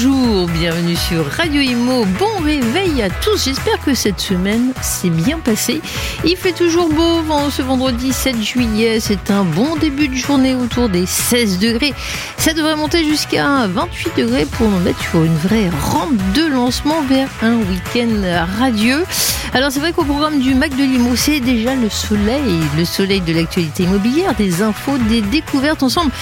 Bonjour, bienvenue sur Radio Imo. Bon réveil à tous. J'espère que cette semaine s'est bien passée. Il fait toujours beau ce vendredi 7 juillet. C'est un bon début de journée autour des 16 degrés. Ça devrait monter jusqu'à 28 degrés pour nous mettre sur une vraie rampe de lancement vers un week-end radieux. Alors c'est vrai qu'au programme du Mac de Limo, c'est déjà le soleil, le soleil de l'actualité immobilière, des infos, des découvertes ensemble.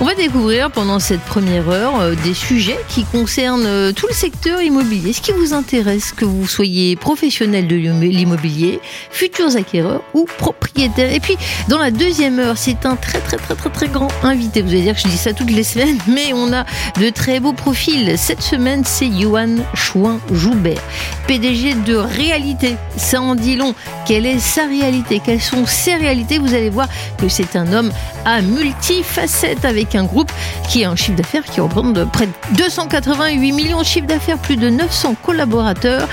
On va découvrir pendant cette première heure euh, des sujets qui concernent euh, tout le secteur immobilier. Ce qui vous intéresse, que vous soyez professionnel de l'immobilier, futurs acquéreurs ou propriétaires? Et puis dans la deuxième heure, c'est un très très très très très grand invité. Vous allez dire que je dis ça toutes les semaines, mais on a de très beaux profils. Cette semaine, c'est Johan Chouin-Joubert, PDG de Réalité ça en dit long. Quelle est sa réalité? Quelles sont ses réalités? Vous allez voir que c'est un homme à multifacettes avec un groupe qui a un chiffre d'affaires qui représente près de 288 millions de chiffre d'affaires, plus de 900 collaborateurs,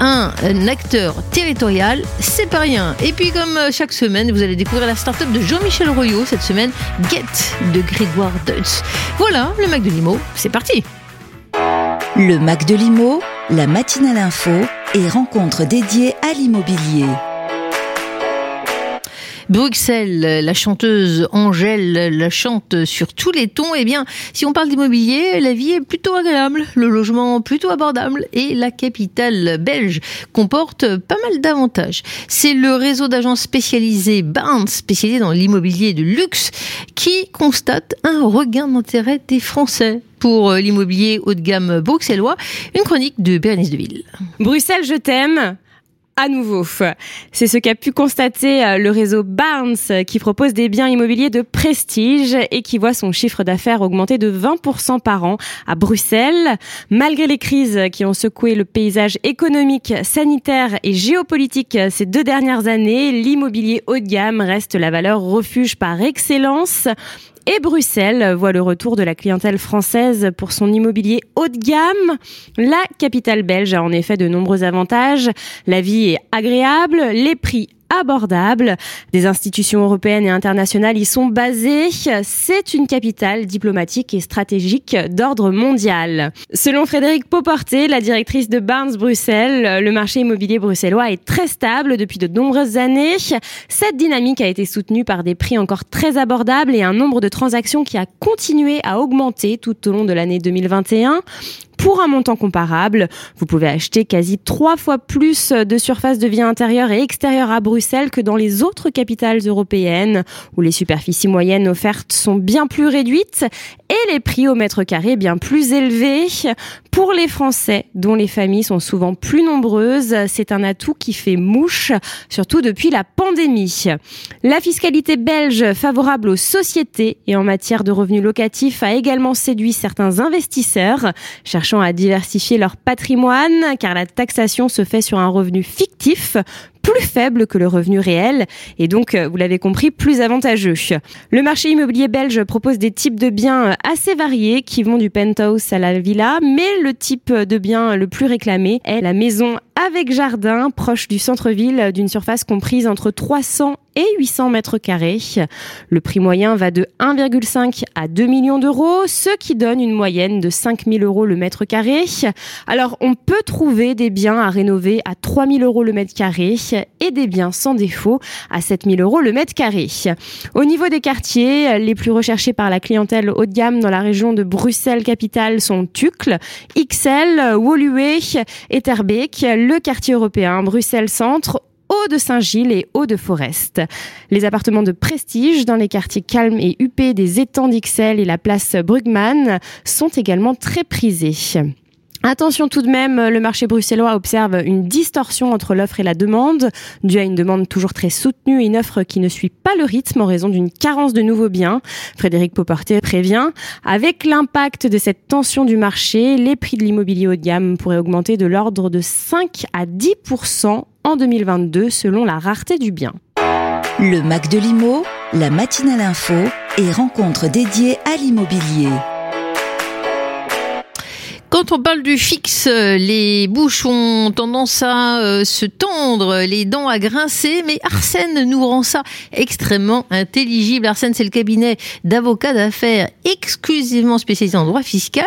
un, acteur territorial, c'est pas rien. Et puis comme euh, chaque semaine, vous allez découvrir la start-up de Jean-Michel Royot cette semaine, Get de Grégoire Deutz. Voilà, le Mac de Limo, c'est parti. Le Mac de Limo, la matinale info et rencontres dédiées à l'immobilier. Bruxelles, la chanteuse Angèle la chante sur tous les tons. Eh bien, si on parle d'immobilier, la vie est plutôt agréable, le logement plutôt abordable et la capitale belge comporte pas mal d'avantages. C'est le réseau d'agences spécialisées Barnes, spécialisé dans l'immobilier de luxe, qui constate un regain d'intérêt des Français pour l'immobilier haut de gamme bruxellois. Une chronique de Bérénice Deville. Bruxelles, je t'aime à nouveau. C'est ce qu'a pu constater euh, le réseau Barnes qui propose des biens immobiliers de prestige et qui voit son chiffre d'affaires augmenter de 20% par an à Bruxelles. Malgré les crises qui ont secoué le paysage économique, sanitaire et géopolitique ces deux dernières années, l'immobilier haut de gamme reste la valeur refuge par excellence. Et Bruxelles voit le retour de la clientèle française pour son immobilier haut de gamme. La capitale belge a en effet de nombreux avantages. La vie est agréable, les prix abordable. Des institutions européennes et internationales y sont basées. C'est une capitale diplomatique et stratégique d'ordre mondial. Selon Frédéric Pauporté, la directrice de Barnes Bruxelles, le marché immobilier bruxellois est très stable depuis de nombreuses années. Cette dynamique a été soutenue par des prix encore très abordables et un nombre de transactions qui a continué à augmenter tout au long de l'année 2021. Pour un montant comparable, vous pouvez acheter quasi trois fois plus de surface de vie intérieure et extérieure à Bruxelles que dans les autres capitales européennes, où les superficies moyennes offertes sont bien plus réduites et les prix au mètre carré bien plus élevés. Pour les Français, dont les familles sont souvent plus nombreuses, c'est un atout qui fait mouche, surtout depuis la pandémie. La fiscalité belge favorable aux sociétés et en matière de revenus locatifs a également séduit certains investisseurs à diversifier leur patrimoine car la taxation se fait sur un revenu fictif plus faible que le revenu réel et donc, euh, vous l'avez compris, plus avantageux. Le marché immobilier belge propose des types de biens assez variés qui vont du penthouse à la villa, mais le type de bien le plus réclamé est la maison avec jardin proche du centre-ville d'une surface comprise entre 300 et 800 mètres carrés. Le prix moyen va de 1,5 à 2 millions d'euros, ce qui donne une moyenne de 5 000 euros le mètre carré. Alors, on peut trouver des biens à rénover à 3 000 euros le mètre carré et des biens sans défaut à 7 000 euros le mètre carré. Au niveau des quartiers, les plus recherchés par la clientèle haut de gamme dans la région de Bruxelles-Capitale sont Tucle, XL, Woluwe et Terbeek, le quartier européen Bruxelles-Centre, Haut de Saint-Gilles et Haut de Forest. Les appartements de prestige dans les quartiers calmes et huppés des étangs d'Ixelles et la place Brugman sont également très prisés. Attention tout de même, le marché bruxellois observe une distorsion entre l'offre et la demande, due à une demande toujours très soutenue et une offre qui ne suit pas le rythme en raison d'une carence de nouveaux biens. Frédéric Poporté prévient, avec l'impact de cette tension du marché, les prix de l'immobilier haut de gamme pourraient augmenter de l'ordre de 5 à 10% en 2022 selon la rareté du bien. Le Mac de l'Imo, la matinale info et rencontre dédiée à l'immobilier. Quand on parle du fixe, les bouches ont tendance à euh, se tendre, les dents à grincer, mais Arsène nous rend ça extrêmement intelligible. Arsène, c'est le cabinet d'avocats d'affaires exclusivement spécialisé en droit fiscal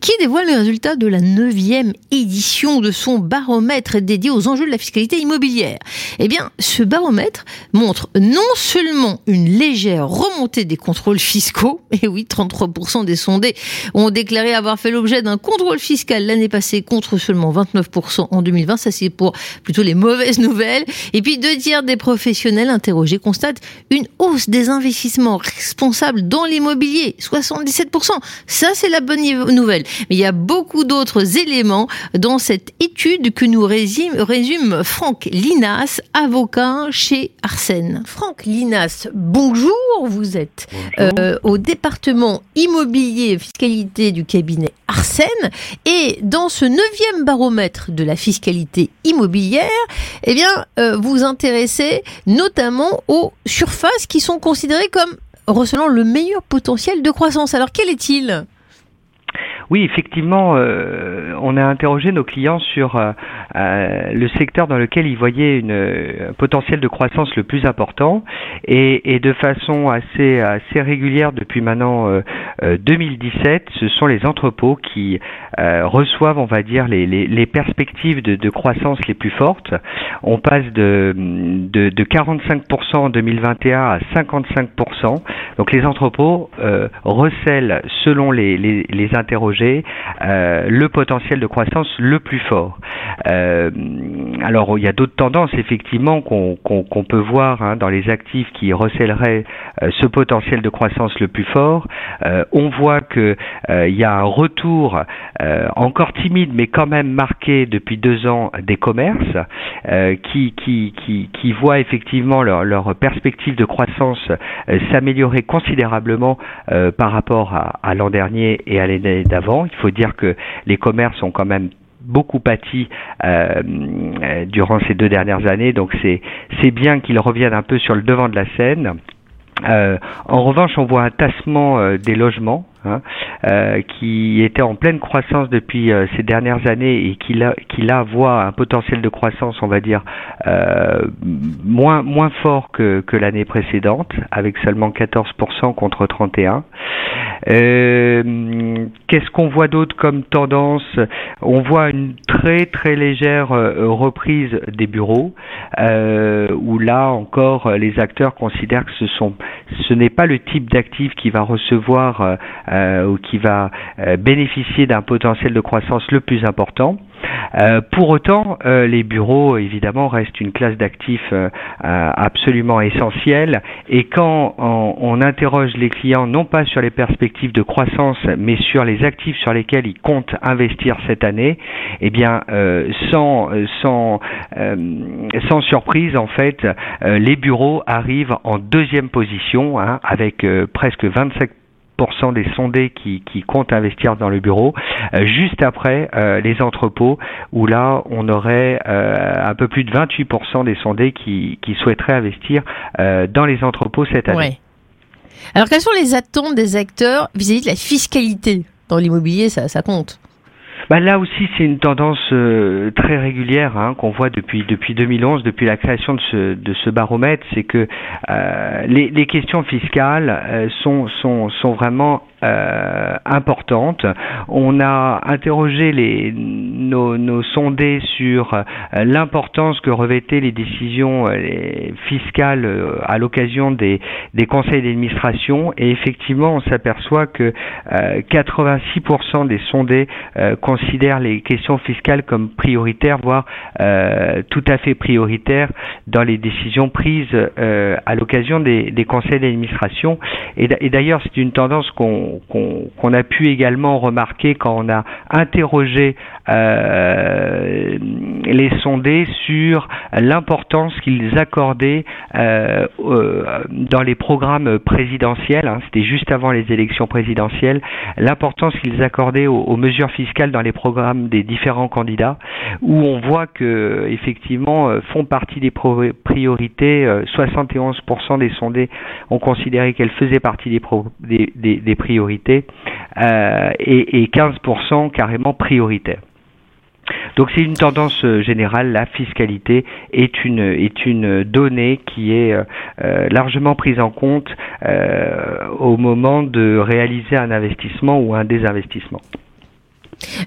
qui dévoile les résultats de la neuvième édition de son baromètre dédié aux enjeux de la fiscalité immobilière. Eh bien, ce baromètre montre non seulement une légère remontée des contrôles fiscaux, et oui, 33% des sondés ont déclaré avoir fait l'objet d'un contrôle contrôle fiscal l'année passée contre seulement 29% en 2020. Ça, c'est pour plutôt les mauvaises nouvelles. Et puis, deux tiers des professionnels interrogés constatent une hausse des investissements responsables dans l'immobilier. 77%. Ça, c'est la bonne nouvelle. Mais il y a beaucoup d'autres éléments dans cette étude que nous résume, résume Franck Linas, avocat chez Arsène. Franck Linas, bonjour. Vous êtes euh, au département immobilier fiscalité du cabinet Arsène. Et dans ce neuvième baromètre de la fiscalité immobilière, eh bien, euh, vous intéressez notamment aux surfaces qui sont considérées comme recelant le meilleur potentiel de croissance. Alors, quel est-il? Oui, effectivement, euh, on a interrogé nos clients sur euh, euh, le secteur dans lequel ils voyaient une, un potentiel de croissance le plus important et, et de façon assez, assez régulière depuis maintenant 2017, ce sont les entrepôts qui reçoivent, on va dire, les, les, les perspectives de, de, croissance les plus fortes. On passe de, de, de 45% en 2021 à 55%. Donc les entrepôts recèlent, selon les, les, les interrogés, euh, le potentiel de croissance le plus fort. Euh, alors il y a d'autres tendances effectivement qu'on peut voir hein, dans les actifs qui recèleraient euh, ce potentiel de croissance le plus fort. on voit que il y a un retour encore timide mais quand même marqué depuis deux ans des commerces qui, voient effectivement leur, perspective de croissance s'améliorer considérablement par rapport à l'an dernier et à l'année d'avant il faut dire que les commerces ont quand même beaucoup pâti euh, durant ces deux dernières années, donc c'est bien qu'ils reviennent un peu sur le devant de la scène. Euh, en revanche, on voit un tassement euh, des logements hein, euh, qui était en pleine croissance depuis euh, ces dernières années et qui là, qui là voit un potentiel de croissance, on va dire, moins, moins fort que, que l'année précédente, avec seulement 14% contre 31%. Qu'est-ce qu'on voit d'autre comme tendance? On voit une très très légère reprise des bureaux, où là encore les acteurs considèrent que ce ce n'est pas le type d'actif qui va recevoir euh, euh, ou qui va euh, bénéficier d'un potentiel de croissance le plus important. Pour autant, les bureaux, évidemment, restent une classe d'actifs absolument essentielle. Et quand on, interroge les clients, non pas sur les perspectives de croissance, mais sur les actifs sur lesquels ils comptent investir cette année, eh bien, sans, sans, sans surprise, en fait, les bureaux arrivent en deuxième position, hein, avec presque 25 des sondés qui, comptent investir dans le bureau, euh, juste après euh, les entrepôts, où là, on aurait euh, un peu plus de 28% des sondés qui, souhaiteraient investir dans les entrepôts cette année. Alors, quelles sont les attentes des acteurs vis-à-vis de la fiscalité Dans l'immobilier, ça, ça compte bah là aussi, c'est une tendance euh, très régulière hein, qu'on voit depuis depuis 2011, depuis la création de ce de ce baromètre, c'est que euh, les, questions fiscales euh, sont sont sont vraiment euh, importante. On a interrogé nos, sondés sur euh, l'importance que revêtaient les décisions euh, fiscales à l'occasion des, des conseils d'administration et effectivement on s'aperçoit que 86% des sondés considèrent les questions fiscales comme prioritaires, voire tout à fait prioritaires dans les décisions prises à l'occasion des, des conseils d'administration. Et d'ailleurs c'est une tendance qu'on qu'on a pu également remarquer quand on a interrogé euh, les sondés sur l'importance qu'ils accordaient euh, dans les programmes présidentiels, hein, c'était juste avant les élections présidentielles, l'importance qu'ils accordaient aux, mesures fiscales dans les programmes des différents candidats, où on voit que effectivement euh, font partie des priorités, 71% des sondés ont considéré qu'elles faisaient partie des, priorités et 15% carrément prioritaires. Donc c'est une tendance euh, générale, la fiscalité est une, est une donnée qui est euh, euh, largement prise en compte au moment de réaliser un investissement ou un désinvestissement.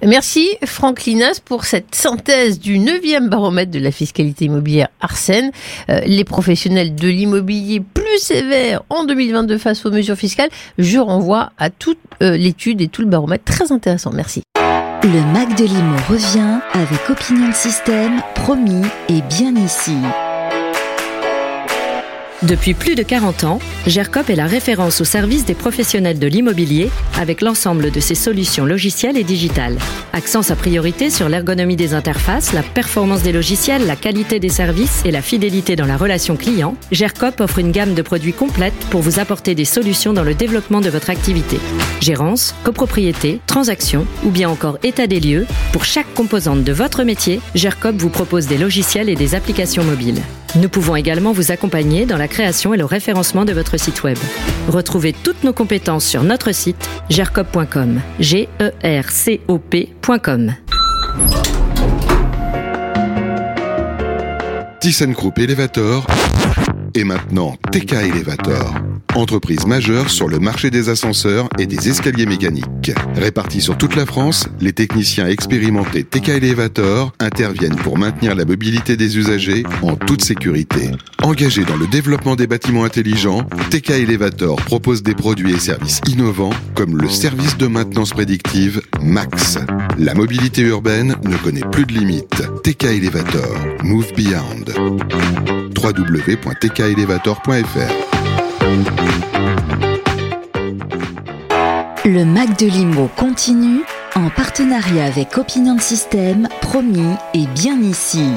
Merci Franck Linas pour cette synthèse du 9e baromètre de la fiscalité immobilière Arsène. les professionnels de l'immobilier plus sévères en 2022 face aux mesures fiscales. Je renvoie à toute l'étude et tout le baromètre très intéressant. Merci. Le Mac revient avec Opinion Système, promis et bien ici. Depuis plus de 40 ans, GERCOP est la référence au service des professionnels de l'immobilier avec l'ensemble de ses solutions logicielles et digitales. Accent sa priorité sur l'ergonomie des interfaces, la performance des logiciels, la qualité des services et la fidélité dans la relation client, GERCOP offre une gamme de produits complète pour vous apporter des solutions dans le développement de votre activité. Gérance, copropriété, transaction ou bien encore état des lieux, pour chaque composante de votre métier, GERCOP vous propose des logiciels et des applications mobiles. Nous pouvons également vous accompagner dans la création et le référencement de votre site web. Retrouvez toutes nos compétences sur notre site gercop.com. G E R C O P.com. Elevator et maintenant TK Elevator entreprise majeure sur le marché des ascenseurs et des escaliers mécaniques. Répartis sur toute la France, les techniciens expérimentés TK Elevator interviennent pour maintenir la mobilité des usagers en toute sécurité. Engagés dans le développement des bâtiments intelligents, TK Elevator propose des produits et services innovants comme le service de maintenance prédictive MAX. La mobilité urbaine ne connaît plus de limites. TK Elevator, Move Beyond. www.tkelevator.fr le Mac de Limo continue en partenariat avec Opinion System, promis et bien ici.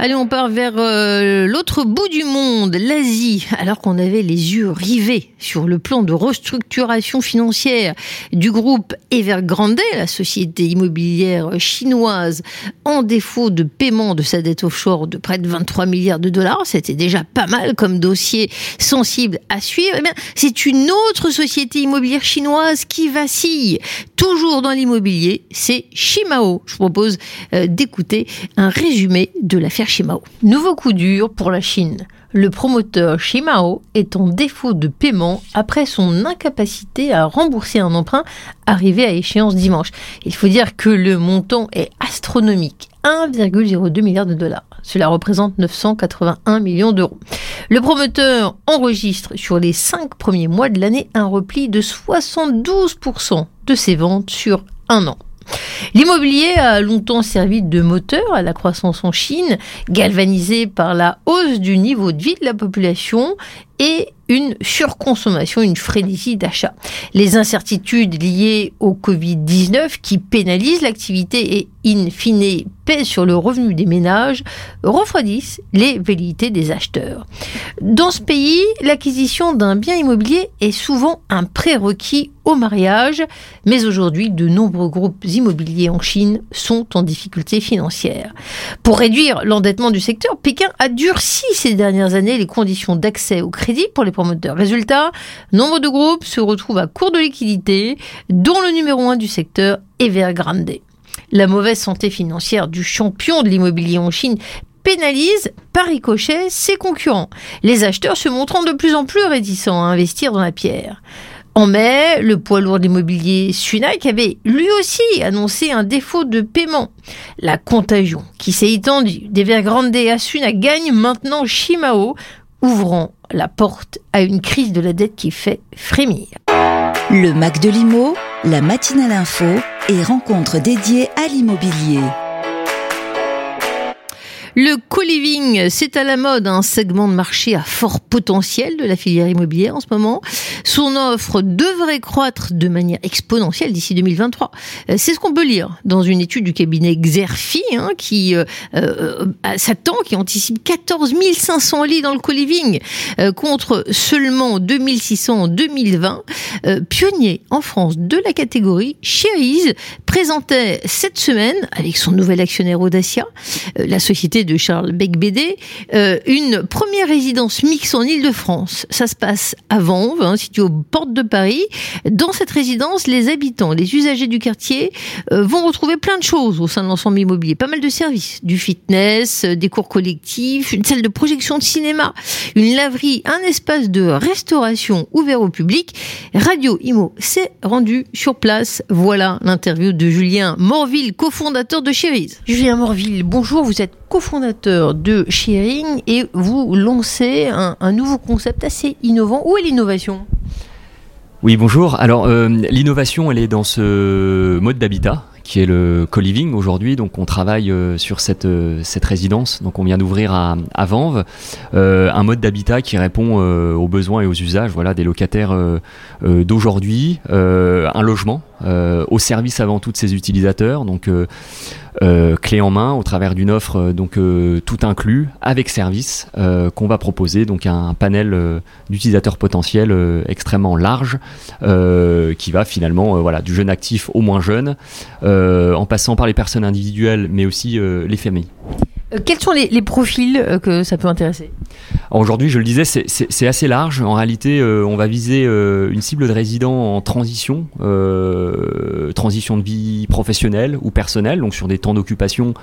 Allez, on part vers euh, l'autre bout du monde, l'Asie, alors qu'on avait les yeux rivés sur le plan de restructuration financière du groupe Evergrande, la société immobilière chinoise, en défaut de paiement de sa dette offshore de près de 23 milliards de dollars. C'était déjà pas mal comme dossier sensible à suivre. Eh bien, c'est une autre société immobilière chinoise qui vacille. Toujours dans l'immobilier, c'est Shimao. Je vous propose euh, d'écouter un résumé de l'affaire Nouveau coup dur pour la Chine. Le promoteur Shimao est en défaut de paiement après son incapacité à rembourser un emprunt arrivé à échéance dimanche. Il faut dire que le montant est astronomique, 1,02 milliard de dollars. Cela représente 981 millions d'euros. Le promoteur enregistre sur les cinq premiers mois de l'année un repli de 72% de ses ventes sur un an. L'immobilier a longtemps servi de moteur à la croissance en Chine, galvanisé par la hausse du niveau de vie de la population et une surconsommation, une frénésie d'achat. Les incertitudes liées au Covid-19 qui pénalisent l'activité et in fine pèsent sur le revenu des ménages refroidissent les velléités des acheteurs. Dans ce pays, l'acquisition d'un bien immobilier est souvent un prérequis au mariage, mais aujourd'hui, de nombreux groupes immobiliers en Chine sont en difficulté financière. Pour réduire l'endettement du secteur, Pékin a durci ces dernières années les conditions d'accès au crédit pour les promoteurs. Résultat, nombre de groupes se retrouvent à court de liquidité, dont le numéro un du secteur, Evergrande. La mauvaise santé financière du champion de l'immobilier en Chine pénalise par ricochet ses concurrents, les acheteurs se montrant de plus en plus réticents à investir dans la pierre. En mai, le poids lourd d'immobilier Sunac avait lui aussi annoncé un défaut de paiement. La contagion qui s'est étendue d'Evergrande à Sunac gagne maintenant Shimao, ouvrant la porte à une crise de la dette qui fait frémir. Le Mac de l'Imo, la matinale info et rencontre dédiée à l'immobilier. Le co-living, c'est à la mode, un segment de marché à fort potentiel de la filière immobilière en ce moment. Son offre devrait croître de manière exponentielle d'ici 2023. Euh, c'est ce qu'on peut lire dans une étude du cabinet Xerfi hein, qui euh, euh, s'attend, qui anticipe 14 500 lits dans le co-living euh, contre seulement 2600 en 2020. pionnier en France de la catégorie, Cherise présentait cette semaine, avec son nouvel actionnaire Audacia, la société de Charles Becbédé, une première résidence mixte en Ile-de-France. Ça se passe à Vanves, hein, aux portes de Paris. Dans cette résidence, les habitants, les usagers du quartier euh, vont retrouver plein de choses au sein de l'ensemble immobilier. Pas mal de services, du fitness, des cours collectifs, une salle de projection de cinéma, une laverie, un espace de restauration ouvert au public. Radio Imo s'est rendu sur place. Voilà l'interview de Julien Morville, cofondateur de Cherise. Julien Morville, bonjour, vous êtes cofondateur de Sharing et vous lancez un, nouveau concept assez innovant. Où est l'innovation? Oui, bonjour. Alors, euh, l'innovation, elle est dans ce mode d'habitat qui est le co-living aujourd'hui. Donc on travaille euh, sur cette, euh, cette résidence. Donc on vient d'ouvrir à, à Vanves un mode d'habitat qui répond aux besoins et aux usages voilà, des locataires d'aujourd'hui. un logement au service avant tout de ses utilisateurs. Donc euh, clé en main au travers d'une offre euh, donc euh, tout inclus avec service qu'on va proposer donc un panel d'utilisateurs potentiels extrêmement large qui va finalement voilà du jeune actif au moins jeune en passant par les personnes individuelles mais aussi les familles. Euh, quels sont les, profils euh, que ça peut intéresser Aujourd'hui, je le disais, c'est assez large. En réalité, euh, on va viser une cible de résidents en transition, transition de vie professionnelle ou personnelle, donc sur des temps d'occupation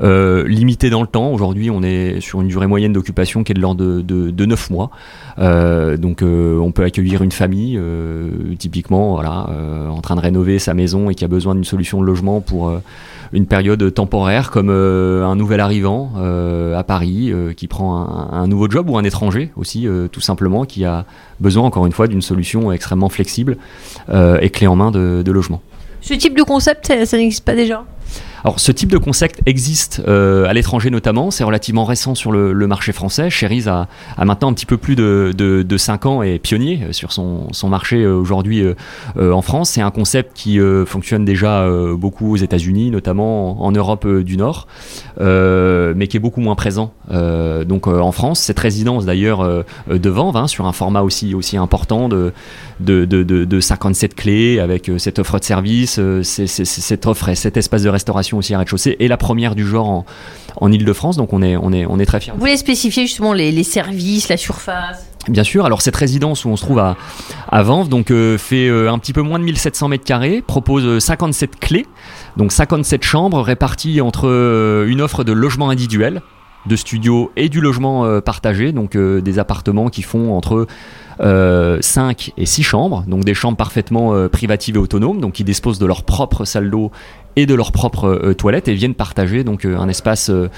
limités dans le temps. Aujourd'hui, on est sur une durée moyenne d'occupation qui est de l'ordre de, de, 9 mois. donc, on peut accueillir une famille, typiquement, voilà, en train de rénover sa maison et qui a besoin d'une solution de logement pour une période temporaire comme euh, un nouvel arrivant euh, à Paris euh, qui prend un, nouveau job ou un étranger aussi tout simplement qui a besoin encore une fois d'une solution extrêmement flexible et clé en main de, logement. Ce type de concept, ça n'existe pas déjà? Alors, ce type de concept existe euh, à l'étranger notamment. C'est relativement récent sur le, marché français. Cherise a, maintenant un petit peu plus de, de, de 5 ans et pionnier euh, sur son, marché euh, aujourd'hui en France. C'est un concept qui fonctionne déjà beaucoup aux États-Unis, notamment en, Europe du Nord, mais qui est beaucoup moins présent donc en France. Cette résidence d'ailleurs de Vanves, hein, sur un format aussi, aussi important de, de 57 clés avec cette offre de service, cette offre et cet espace de restauration aussi à rez-de-chaussée et la première du genre en, en Ile-de-France. Donc on est, on, est, on est très fiers. Vous voulez spécifier justement les, les services, la surface? Bien sûr, alors cette résidence où on se trouve à, à Vanves donc, euh, fait euh, un petit peu moins de 1700 mètres carrés, propose 57 euh, clés, donc 57 chambres réparties entre une offre de logement individuel, de studio et du logement partagé, donc des appartements qui font entre 5 et 6 chambres, donc des chambres parfaitement privatives et autonomes, donc qui disposent de leur propre salle d'eau et de leur propre euh, toilette et viennent partager donc euh, un espace euh,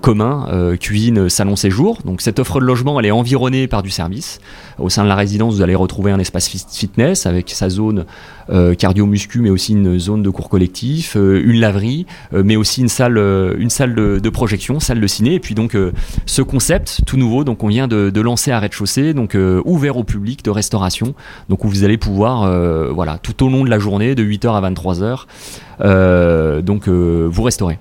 commun, cuisine, salon séjour. Donc cette offre de logement, elle est environnée par du service. Au sein de la résidence, vous allez retrouver un espace fitness avec sa zone cardio-muscu, mais aussi une zone de cours collectif, une laverie, mais aussi une salle, une salle de, projection, salle de ciné. Et puis donc ce concept tout nouveau, donc on vient de, de lancer à rez-de-chaussée, donc ouvert au public de restauration, donc où vous allez pouvoir, voilà, tout au long de la journée, de 8h à 23h. Euh, donc euh, vous restaurez.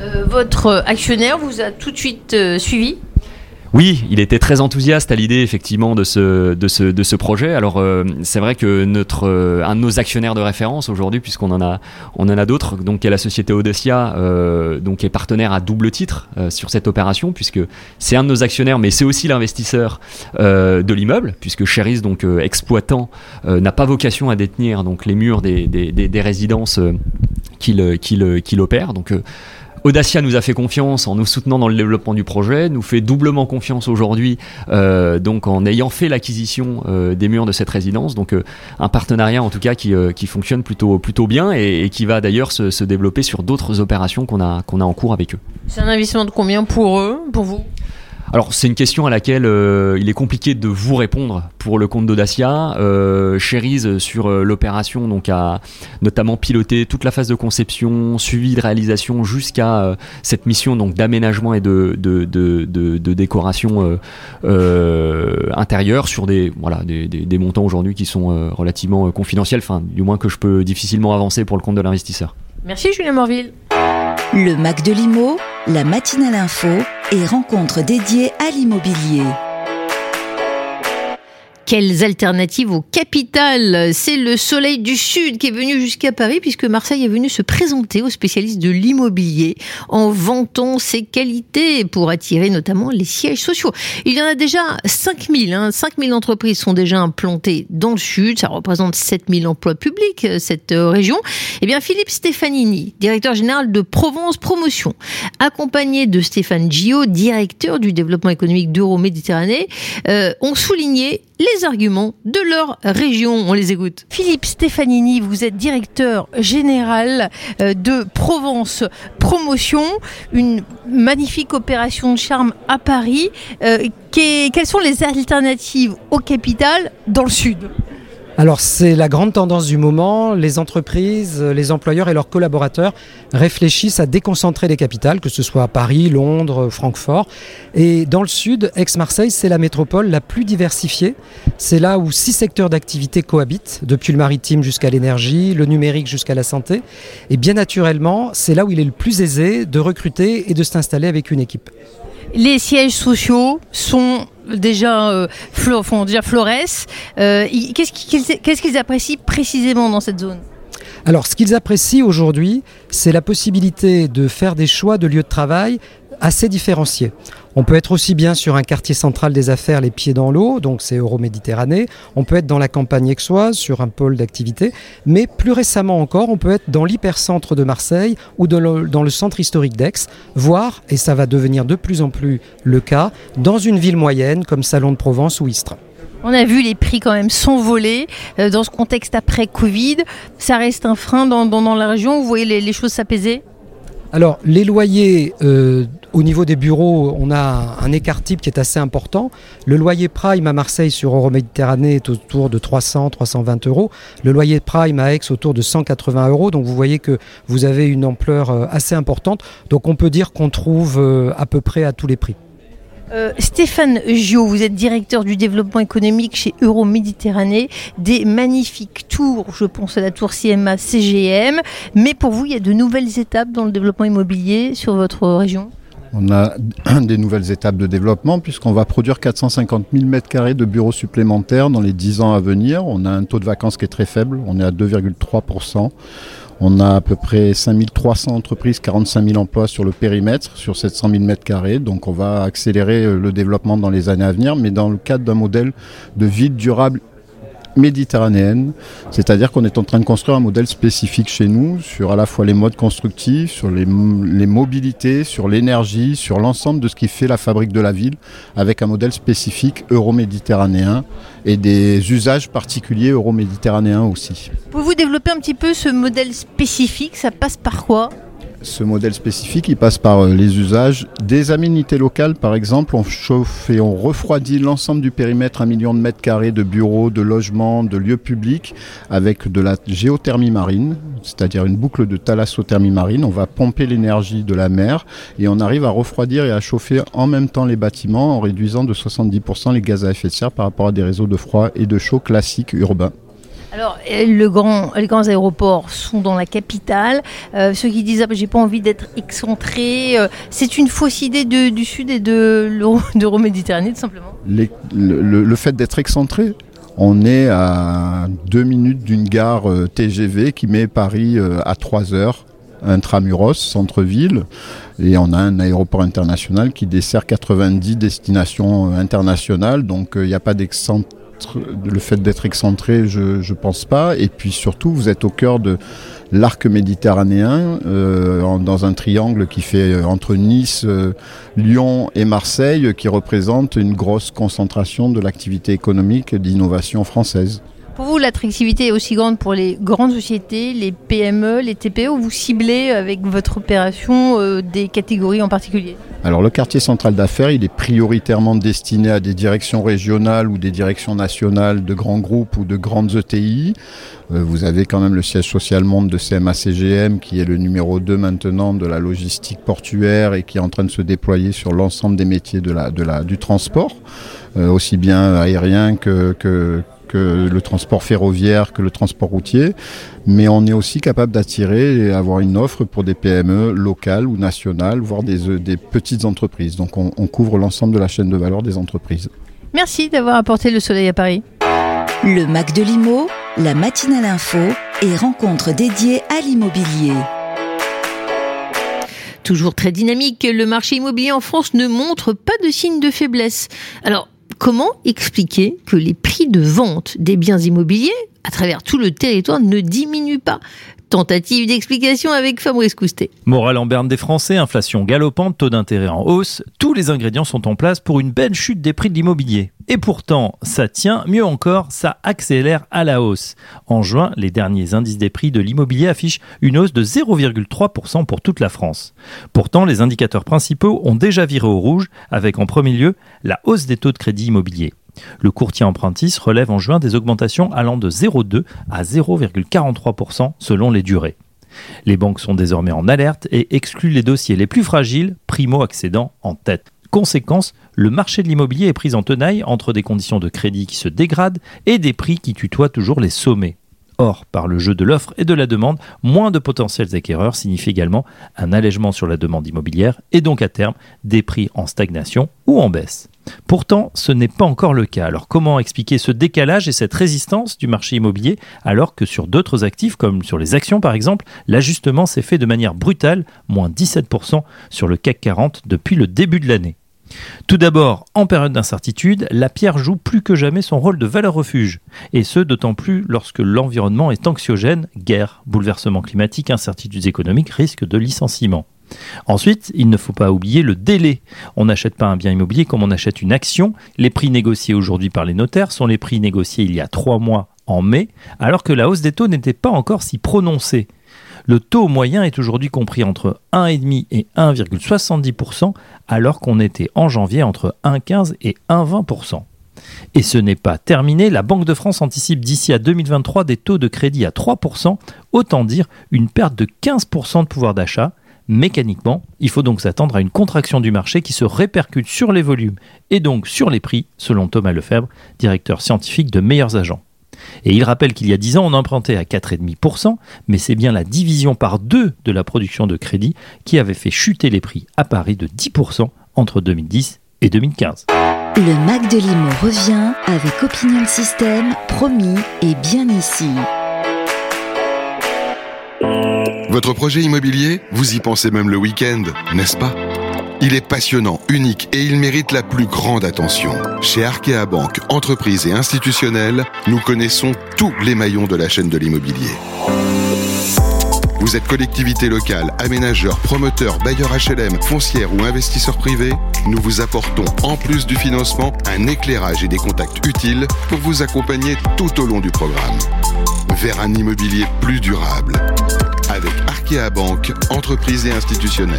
Euh, votre actionnaire vous a tout de suite suivi? Oui, il était très enthousiaste à l'idée effectivement de ce, projet. Alors c'est vrai que notre, un de nos actionnaires de référence aujourd'hui, puisqu'on en a, on en a d'autres, donc qui est la société Audacia, euh, donc est partenaire à double titre sur cette opération, puisque c'est un de nos actionnaires, mais c'est aussi l'investisseur de l'immeuble, puisque Cheris, donc exploitant, n'a pas vocation à détenir donc les murs des, des, résidences qu'il opère. Donc euh, Audacia nous a fait confiance en nous soutenant dans le développement du projet, nous fait doublement confiance aujourd'hui, euh, donc en ayant fait l'acquisition euh, des murs de cette résidence. Donc un partenariat en tout cas qui, qui fonctionne plutôt plutôt bien et, qui va d'ailleurs se, se, développer sur d'autres opérations qu'on a qu'on a en cours avec eux. C'est un investissement de combien pour eux, pour vous? Alors c'est une question à laquelle euh, il est compliqué de vous répondre pour le compte d'Audacia. Euh, Cherise sur euh, l'opération donc a notamment piloté toute la phase de conception, suivi de réalisation jusqu'à euh, cette mission donc d'aménagement et de, de, de, de décoration intérieure sur des voilà des, des, des montants aujourd'hui qui sont relativement confidentiels, enfin du moins que je peux difficilement avancer pour le compte de l'investisseur. Merci Julien Morville. Le Mac de l'Imo, la matinale info et rencontres dédiées à l'immobilier. Quelles alternatives au capital? C'est le soleil du Sud qui est venu jusqu'à Paris puisque Marseille est venu se présenter aux spécialistes de l'immobilier en vantant ses qualités pour attirer notamment les sièges sociaux. Il y en a déjà 5000, hein. 5000 entreprises sont déjà implantées dans le Sud, ça représente 7000 emplois publics, euh, cette euh, région. Eh bien, Philippe Stefanini, directeur général de Provence Promotion, accompagné de Stéphane Gio, directeur du développement économique d'Euro-Méditerranée, euh, ont souligné les arguments de leur région. On les écoute. Philippe Stefanini, vous êtes directeur général euh, de Provence Promotion, une magnifique opération de charme à Paris. Euh, quelles sont les alternatives au capital dans le sud? Alors c'est la grande tendance du moment. Les entreprises, les employeurs et leurs collaborateurs réfléchissent à déconcentrer les capitales, que ce soit à Paris, Londres, Francfort. Et dans le sud, Aix-Marseille, c'est la métropole la plus diversifiée. C'est là où six secteurs d'activité cohabitent, depuis le maritime jusqu'à l'énergie, le numérique jusqu'à la santé. Et bien naturellement, c'est là où il est le plus aisé de recruter et de s'installer avec une équipe. Les sièges sociaux sont déjà, euh, florès. Euh, qu'est-ce qu'ils apprécient précisément dans cette zone? Alors, ce qu'ils apprécient aujourd'hui, c'est la possibilité de faire des choix de lieux de travail assez différenciés. On peut être aussi bien sur un quartier central des affaires, les pieds dans l'eau, donc c'est Euro-Méditerranée. On peut être dans la campagne aixoise, sur un pôle d'activité. Mais plus récemment encore, on peut être dans l'hypercentre de Marseille ou dans le, centre historique d'Aix, voire, et ça va devenir de plus en plus le cas, dans une ville moyenne comme Salon de Provence ou Istres. On a vu les prix quand même s'envoler euh, dans ce contexte après Covid. Ça reste un frein dans, la région. Vous voyez les choses s'apaiser? Alors, les loyers, euh, au niveau des bureaux, on a un écart type qui est assez important. Le loyer prime à Marseille sur Euroméditerranée est autour de 300, 320 euros. Le loyer prime à Aix autour de 180 euros. Donc, vous voyez que vous avez une ampleur euh, assez importante. Donc, on peut dire qu'on trouve euh, à peu près à tous les prix. Euh, Stéphane Gio, vous êtes directeur du développement économique chez Euro-Méditerranée. Des magnifiques tours, je pense à la tour CMA CGM. Mais pour vous, il y a de nouvelles étapes dans le développement immobilier sur votre région? On a des nouvelles étapes de développement puisqu'on va produire 450 000 m2 de bureaux supplémentaires dans les 10 ans à venir. On a un taux de vacances qui est très faible, on est à 2,3%. On a à peu près 5300 entreprises, 45 000 emplois sur le périmètre, sur 700 000 mètres carrés. Donc on va accélérer euh, le développement dans les années à venir, mais dans le cadre d'un modèle de ville durable méditerranéenne, c'est-à-dire qu'on est en train de construire un modèle spécifique chez nous sur à la fois les modes constructifs, sur les, mobilités, sur l'énergie, sur l'ensemble de ce qui fait la fabrique de la ville, avec un modèle spécifique euro-méditerranéen et des usages particuliers euro-méditerranéens aussi. Pouvez-vous développer un petit peu ce modèle spécifique Ça passe par quoi? Ce modèle spécifique, il passe par euh, les usages des aménités locales. Par exemple, on chauffe et on refroidit l'ensemble du périmètre, un million de mètres carrés de bureaux, de logements, de lieux publics, avec de la géothermie marine, c'est-à-dire une boucle de thalassothermie marine. On va pomper l'énergie de la mer et on arrive à refroidir et à chauffer en même temps les bâtiments en réduisant de 70% les gaz à effet de serre par rapport à des réseaux de froid et de chaud classiques urbains. Alors, grand, les grands aéroports sont dans la capitale. Euh, ceux qui disent ah, j'ai pas envie d'être excentré, euh, c'est une fausse idée du Sud et de l'Euro-Méditerranée, tout simplement. le, fait d'être excentré, on est à deux minutes d'une gare euh, TGV qui met Paris à 3 heures intramuros, centre-ville, et on a un aéroport international qui dessert 90 destinations internationales, donc il n'y a pas le fait d'être excentré, je ne pense pas. Et puis surtout, vous êtes au cœur de l'arc méditerranéen, euh, dans un triangle qui fait euh, entre Nice, euh, Lyon et Marseille, qui représente une grosse concentration de l'activité économique d'innovation française. Pour vous, l'attractivité est aussi grande pour les grandes sociétés, les PME, les TPE, ou vous ciblez avec votre opération euh, des catégories en particulier? Alors le quartier central d'affaires, il est prioritairement destiné à des directions régionales ou des directions nationales de grands groupes ou de grandes ETI. Euh, vous avez quand même le siège social monde de CMA-CGM qui est le numéro 2 maintenant de la logistique portuaire et qui est en train de se déployer sur l'ensemble des métiers de la, du transport, euh, aussi bien aérien que, que que le transport ferroviaire, que le transport routier, mais on est aussi capable d'attirer et avoir une offre pour des PME locales ou nationales, voire des, euh, des petites entreprises. Donc on, on couvre l'ensemble de la chaîne de valeur des entreprises. Merci d'avoir apporté le soleil à Paris. Le Mac de l'Imo, la matinale info et rencontres dédiées à l'immobilier. Toujours très dynamique, le marché immobilier en France ne montre pas de signe de faiblesse. Alors, comment expliquer que les prix de vente des biens immobiliers à travers tout le territoire ne diminuent pas? Tentative d'explication avec Fabrice Coustet. Morale en berne des Français, inflation galopante, taux d'intérêt en hausse, tous les ingrédients sont en place pour une belle chute des prix de l'immobilier. Et pourtant, ça tient, mieux encore, ça accélère à la hausse. En juin, les derniers indices des prix de l'immobilier affichent une hausse de 0,3% pour toute la France. Pourtant, les indicateurs principaux ont déjà viré au rouge, avec en premier lieu la hausse des taux de crédit immobilier. Le courtier empruntis relève en juin des augmentations allant de 0,2 à 0,43% selon les durées. Les banques sont désormais en alerte et excluent les dossiers les plus fragiles, primo-accédants en tête. Conséquence, le marché de l'immobilier est pris en tenaille entre des conditions de crédit qui se dégradent et des prix qui tutoient toujours les sommets. Or, par le jeu de l'offre et de la demande, moins de potentiels acquéreurs signifie également un allègement sur la demande immobilière et donc à terme des prix en stagnation ou en baisse. Pourtant, ce n'est pas encore le cas. Alors comment expliquer ce décalage et cette résistance du marché immobilier alors que sur d'autres actifs, comme sur les actions par exemple, l'ajustement s'est fait de manière brutale, moins 17% sur le CAC 40 depuis le début de l'année? Tout d'abord, en période d'incertitude, la pierre joue plus que jamais son rôle de valeur refuge, et ce d'autant plus lorsque l'environnement est anxiogène, guerre, bouleversement climatique, incertitudes économiques, risque de licenciement. Ensuite, il ne faut pas oublier le délai. On n'achète pas un bien immobilier comme on achète une action. Les prix négociés aujourd'hui par les notaires sont les prix négociés il y a trois mois en mai, alors que la hausse des taux n'était pas encore si prononcée. Le taux moyen est aujourd'hui compris entre 1,5 et 1,70%, alors qu'on était en janvier entre 1,15 et 1,20%. Et ce n'est pas terminé, la Banque de France anticipe d'ici à 2023 des taux de crédit à 3%, autant dire une perte de 15% de pouvoir d'achat. Mécaniquement, il faut donc s'attendre à une contraction du marché qui se répercute sur les volumes et donc sur les prix, selon Thomas Lefebvre, directeur scientifique de Meilleurs Agents. Et il rappelle qu'il y a 10 ans, on empruntait à 4,5%, mais c'est bien la division par deux de la production de crédit qui avait fait chuter les prix à Paris de 10% entre 2010 et 2015. Le Mac de Limo revient avec Opinion System, promis et bien ici. Votre projet immobilier, vous y pensez même le week-end, n'est-ce pas? Il est passionnant, unique et il mérite la plus grande attention. Chez Arkea Banque, entreprise et institutionnelle, nous connaissons tous les maillons de la chaîne de l'immobilier. Vous êtes collectivité locale, aménageur, promoteur, bailleur HLM, foncière ou investisseur privé Nous vous apportons, en plus du financement, un éclairage et des contacts utiles pour vous accompagner tout au long du programme. Vers un immobilier plus durable. Avec Arkea Banque, entreprise et institutionnelle.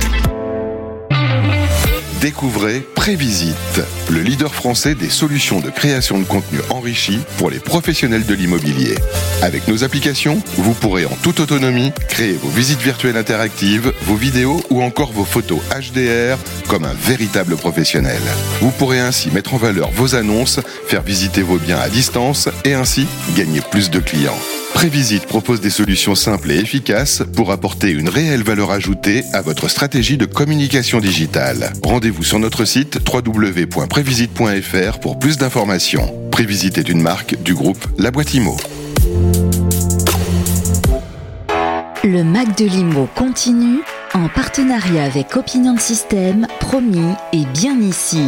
Découvrez Prévisite, le leader français des solutions de création de contenu enrichi pour les professionnels de l'immobilier. Avec nos applications, vous pourrez en toute autonomie créer vos visites virtuelles interactives, vos vidéos ou encore vos photos HDR comme un véritable professionnel. Vous pourrez ainsi mettre en valeur vos annonces, faire visiter vos biens à distance et ainsi gagner plus de clients. Prévisite propose des solutions simples et efficaces pour apporter une réelle valeur ajoutée à votre stratégie de communication digitale. Rendez-vous sur notre site www.prévisite.fr pour plus d'informations. Prévisite est une marque du groupe La Boîte Imo. Le Mac de Limo continue en partenariat avec Opinion System, promis et bien ici.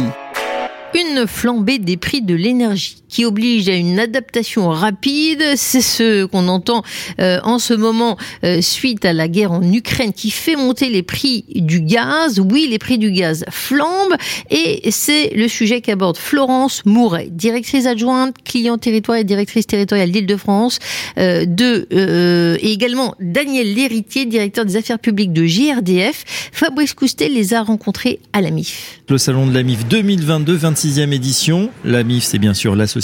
Une flambée des prix de l'énergie qui oblige à une adaptation rapide. C'est ce qu'on entend euh, en ce moment euh, suite à la guerre en Ukraine qui fait monter les prix du gaz. Oui, les prix du gaz flambent et c'est le sujet qu'aborde Florence Mouret, directrice adjointe client territoire et directrice territoriale d'Île-de-France, euh, de, et également Daniel Lhéritier, directeur des affaires publiques de JRDF. Fabrice Coustet les a rencontrés à la MIF. Le salon de la MIF 2022, 26e édition. La MIF, c'est bien sûr l'association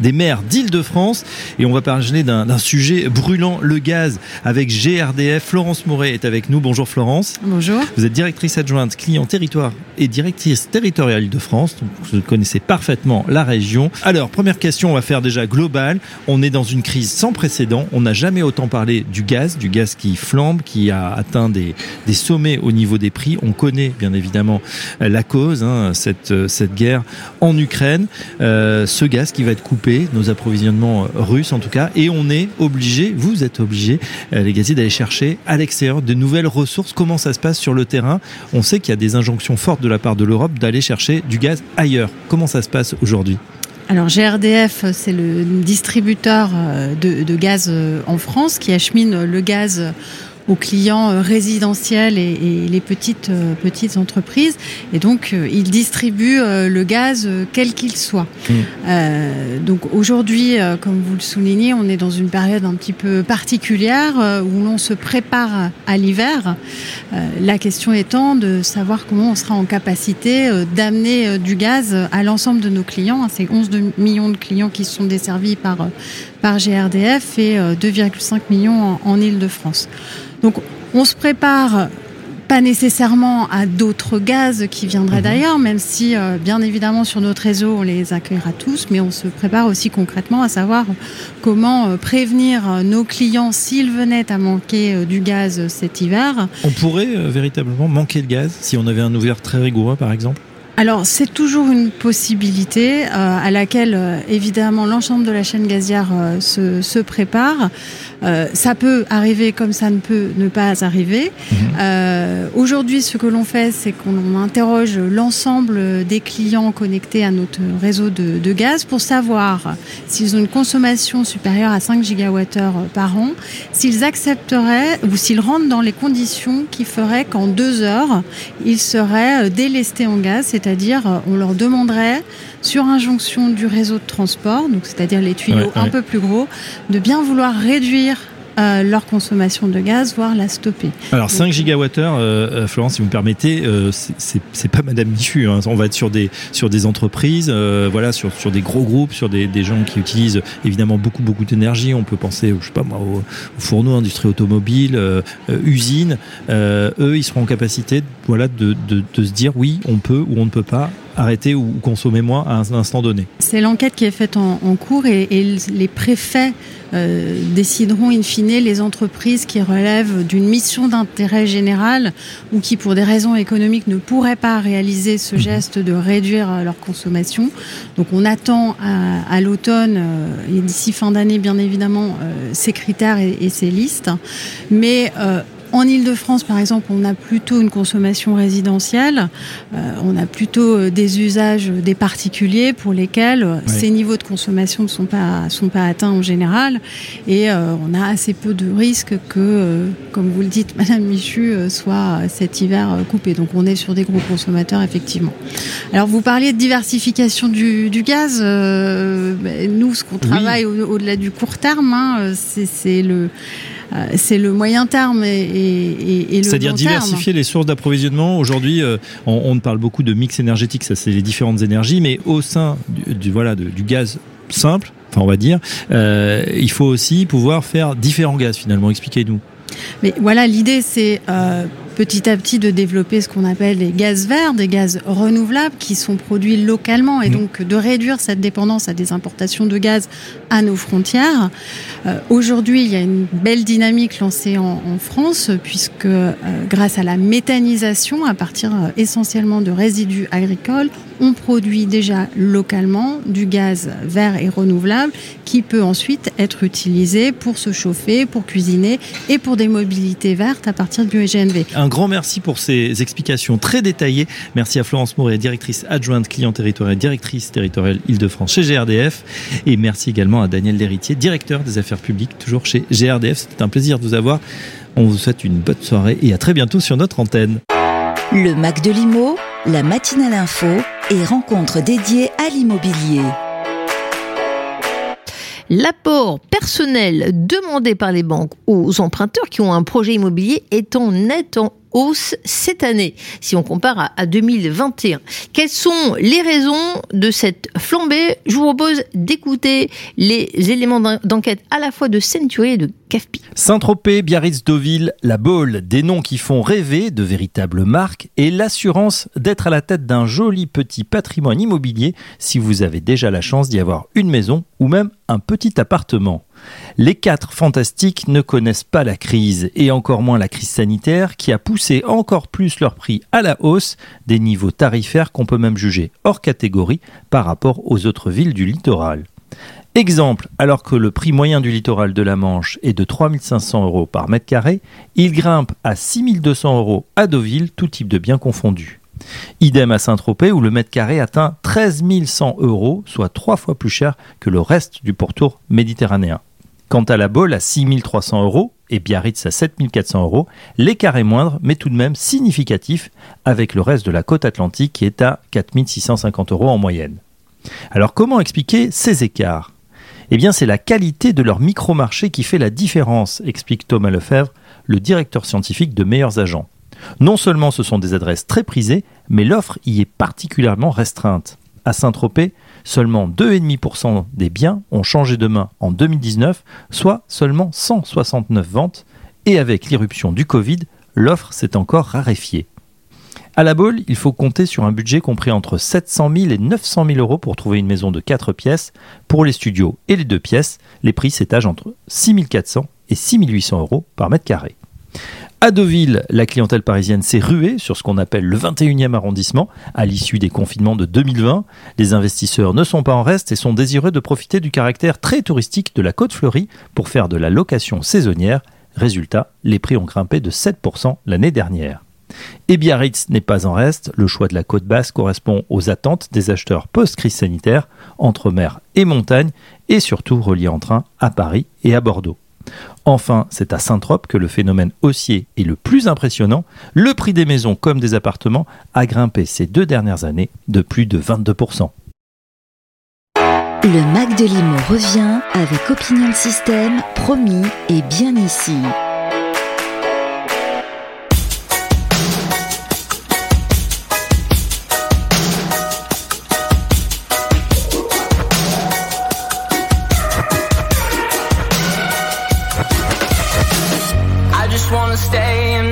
des maires d'Île-de-France. Et on va parler d'un sujet brûlant, le gaz, avec GRDF. Florence Moret est avec nous. Bonjour Florence. Bonjour. Vous êtes directrice adjointe client territoire et directrice territoriale de France. Donc vous connaissez parfaitement la région. Alors, première question, on va faire déjà global. On est dans une crise sans précédent. On n'a jamais autant parlé du gaz, du gaz qui flambe, qui a atteint des, des sommets au niveau des prix. On connaît bien évidemment la cause, hein, cette, cette guerre en Ukraine. Euh, ce gaz gaz qui va être coupé, nos approvisionnements russes en tout cas, et on est obligé, vous êtes obligés, les gaziers, d'aller chercher à l'extérieur de nouvelles ressources. Comment ça se passe sur le terrain? On sait qu'il y a des injonctions fortes de la part de l'Europe d'aller chercher du gaz ailleurs. Comment ça se passe aujourd'hui? Alors GRDF, c'est le distributeur de, gaz en France qui achemine le gaz aux clients euh, résidentiels et, et les petites euh, petites entreprises. Et donc, euh, ils distribuent le gaz quel qu'il soit. Mmh. Donc aujourd'hui, comme vous le soulignez, on est dans une période un petit peu particulière où l'on se prépare à l'hiver. la question étant de savoir comment on sera en capacité d'amener du gaz à l'ensemble de nos clients. C'est 11 millions de clients qui sont desservis par par GRDF et 2,5 millions en, Île-de-France. Donc on se prépare pas nécessairement à d'autres gaz qui viendraient mmh. d'ailleurs, même si euh, bien évidemment sur notre réseau on les accueillera tous, mais on se prépare aussi concrètement à savoir comment euh, prévenir euh, nos clients s'ils venaient à manquer euh, du gaz cet hiver. On pourrait euh, véritablement manquer de gaz si on avait un ouvert très rigoureux par exemple? Alors c'est toujours une possibilité euh, à laquelle euh, évidemment l'ensemble de la chaîne gazière euh, se, se, prépare. Euh, ça peut arriver comme ça ne peut ne pas arriver. Mmh. Aujourd'hui ce que l'on fait c'est qu'on interroge l'ensemble des clients connectés à notre réseau de, de gaz pour savoir s'ils ont une consommation supérieure à 5 gigawattheures par an, s'ils accepteraient ou s'ils rentrent dans les conditions qui feraient qu'en deux heures ils seraient délestés en gaz, c'est-à-dire euh, on leur demanderait sur injonction du réseau de transport, donc c'est-à-dire les tuyaux ouais, un ouais. peu plus gros, de bien vouloir réduire euh, leur consommation de gaz, voire la stopper. Alors 5 gigawattheures, euh, Florence, si vous me permettez, euh, c'est pas Madame Michu. Hein. On va être sur des sur des entreprises, euh, voilà, sur sur des gros groupes, sur des, des gens qui utilisent évidemment beaucoup beaucoup d'énergie. On peut penser, je sais pas moi, aux, aux fourneaux, industrie automobile, euh, usines. eux, ils seront en capacité, voilà, de, de, de se dire oui, on peut ou on ne peut pas arrêter ou consommer moins à un instant donné. C'est l'enquête qui est faite en, en cours et, et, les préfets euh, décideront in fine les entreprises qui relèvent d'une mission d'intérêt général ou qui pour des raisons économiques ne pourraient pas réaliser ce geste de réduire leur consommation. Donc on attend à, à l'automne euh, et d'ici fin d'année bien évidemment euh, ces critères et, et ces listes. Mais euh, En Ile-de-France, par exemple, on a plutôt une consommation résidentielle, euh, on a plutôt euh, des usages des particuliers pour lesquels euh, oui. ces niveaux de consommation ne sont pas, sont pas atteints en général. Et euh, on a assez peu de risques que, euh, comme vous le dites, Madame Michu, euh, soit cet hiver euh, coupé. Donc on est sur des gros consommateurs, effectivement. Alors vous parliez de diversification du, du gaz. Euh, ben, nous, ce qu'on travaille oui. au-delà au du court terme, hein, c'est le euh, c'est le moyen terme et, et, et le C'est-à-dire diversifier terme. les sources d'approvisionnement. Aujourd'hui, euh, on, on, parle beaucoup de mix énergétique, ça c'est les différentes énergies, mais au sein du, du voilà, de, du gaz simple, enfin on va dire, euh, il faut aussi pouvoir faire différents gaz finalement. Expliquez-nous. Mais voilà, l'idée c'est euh, petit à petit de développer ce qu'on appelle les gaz verts, des gaz renouvelables qui sont produits localement et mmh. donc de réduire cette dépendance à des importations de gaz à nos frontières. Euh, Aujourd'hui, il y a une belle dynamique lancée en, en France puisque euh, grâce à la méthanisation, à partir euh, essentiellement de résidus agricoles, on produit déjà localement du gaz vert et renouvelable qui peut ensuite être utilisé pour se chauffer, pour cuisiner et pour des mobilités vertes à partir du GNV. Un grand merci pour ces explications très détaillées. Merci à Florence Moret, directrice adjointe client territorial, directrice territoriale Île-de-France chez GRDF. Et merci également à Daniel Léritier, directeur des affaires publiques, toujours chez GRDF. C'était un plaisir de vous avoir. On vous souhaite une bonne soirée et à très bientôt sur notre antenne. Le Mac de l'Imo, la matinale info et rencontres dédiées à l'immobilier. L'apport personnel demandé par les banques aux emprunteurs qui ont un projet immobilier est en net en cette année, si on compare à, 2021. Quelles sont les raisons de cette flambée? Je vous propose d'écouter les éléments d'enquête à la fois de Century et de CAFPI. Saint-Tropez, Biarritz, Deauville, La Baule, des noms qui font rêver de véritables marques et l'assurance d'être à la tête d'un joli petit patrimoine immobilier si vous avez déjà la chance d'y avoir une maison ou même un petit appartement. Les quatre fantastiques ne connaissent pas la crise, et encore moins la crise sanitaire, qui a poussé encore plus leur prix à la hausse, des niveaux tarifaires qu'on peut même juger hors catégorie par rapport aux autres villes du littoral. Exemple, alors que le prix moyen du littoral de la Manche est de 3500 euros par mètre carré, il grimpe à 6200 euros à Deauville, tout type de biens confondus. Idem à Saint-Tropez où le mètre carré atteint 13 100 euros, soit trois fois plus cher que le reste du pourtour méditerranéen. Quant à la Baule à 6300 euros et Biarritz à 7400 euros, l'écart est moindre mais tout de même significatif avec le reste de la côte atlantique qui est à 4650 euros en moyenne. Alors comment expliquer ces écarts? Eh bien, c'est la qualité de leur micro-marché qui fait la différence, explique Thomas Lefebvre, le directeur scientifique de Meilleurs Agents. Non seulement ce sont des adresses très prisées, mais l'offre y est particulièrement restreinte. À Saint-Tropez, seulement 2,5% des biens ont changé de main en 2019, soit seulement 169 ventes, et avec l'irruption du Covid, l'offre s'est encore raréfiée. À la Baule, il faut compter sur un budget compris entre 700 000 et 900 000 euros pour trouver une maison de 4 pièces. Pour les studios et les 2 pièces, les prix s'étagent entre 6 400 et 6 800 euros par mètre carré. À Deauville, la clientèle parisienne s'est ruée sur ce qu'on appelle le 21e arrondissement à l'issue des confinements de 2020. Les investisseurs ne sont pas en reste et sont désireux de profiter du caractère très touristique de la côte fleurie pour faire de la location saisonnière. Résultat, les prix ont grimpé de 7% l'année dernière. Et Biarritz n'est pas en reste, le choix de la côte basse correspond aux attentes des acheteurs post-crise sanitaire, entre mer et montagne, et surtout relié en train à Paris et à Bordeaux. Enfin, c'est à Saint-Trope que le phénomène haussier est le plus impressionnant. Le prix des maisons comme des appartements a grimpé ces deux dernières années de plus de 22%. Le Mac de Limo revient avec Opinion System, promis et bien ici.